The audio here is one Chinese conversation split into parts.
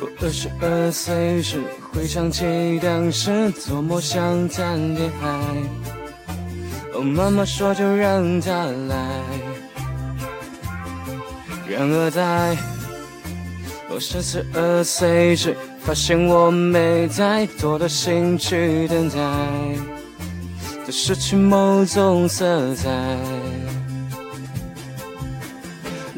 我二十二岁时，回想起当时多么想谈恋爱。哦，妈妈说就让他来。然而在我三十二岁时，发现我没太多的心去等待，都失去某种色彩。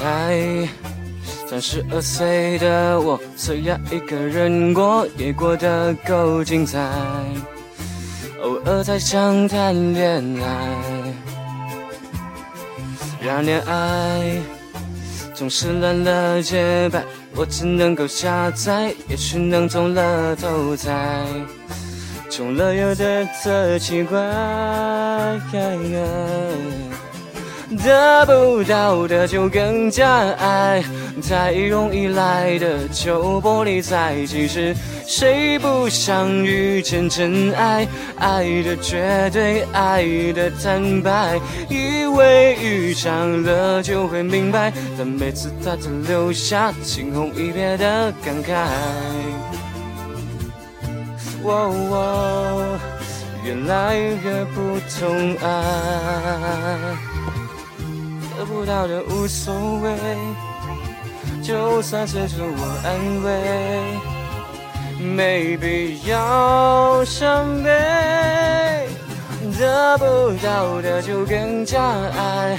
才三十二岁的我，虽然一个人过，也过得够精彩。偶尔才想谈恋爱，然恋爱总是乱了节拍，我只能够下载，也许能中了头彩，中了又得特奇怪。得不到的就更加爱，太容易来的就不理睬。其实谁不想遇见真爱？爱的绝对，爱的坦白，以为遇上了就会明白，但每次他只留下惊鸿一瞥的感慨。我越来越不懂爱。得不到的无所谓，就算是自我安慰，没必要伤悲。得不到的就更加爱，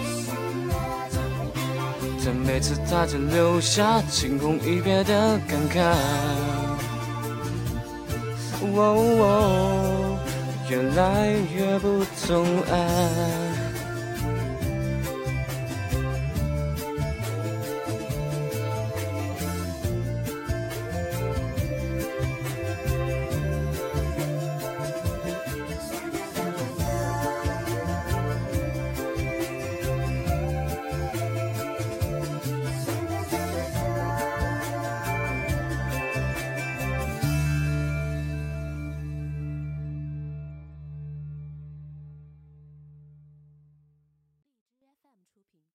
但每次他只留下惊鸿一瞥的感慨。越来越不懂爱。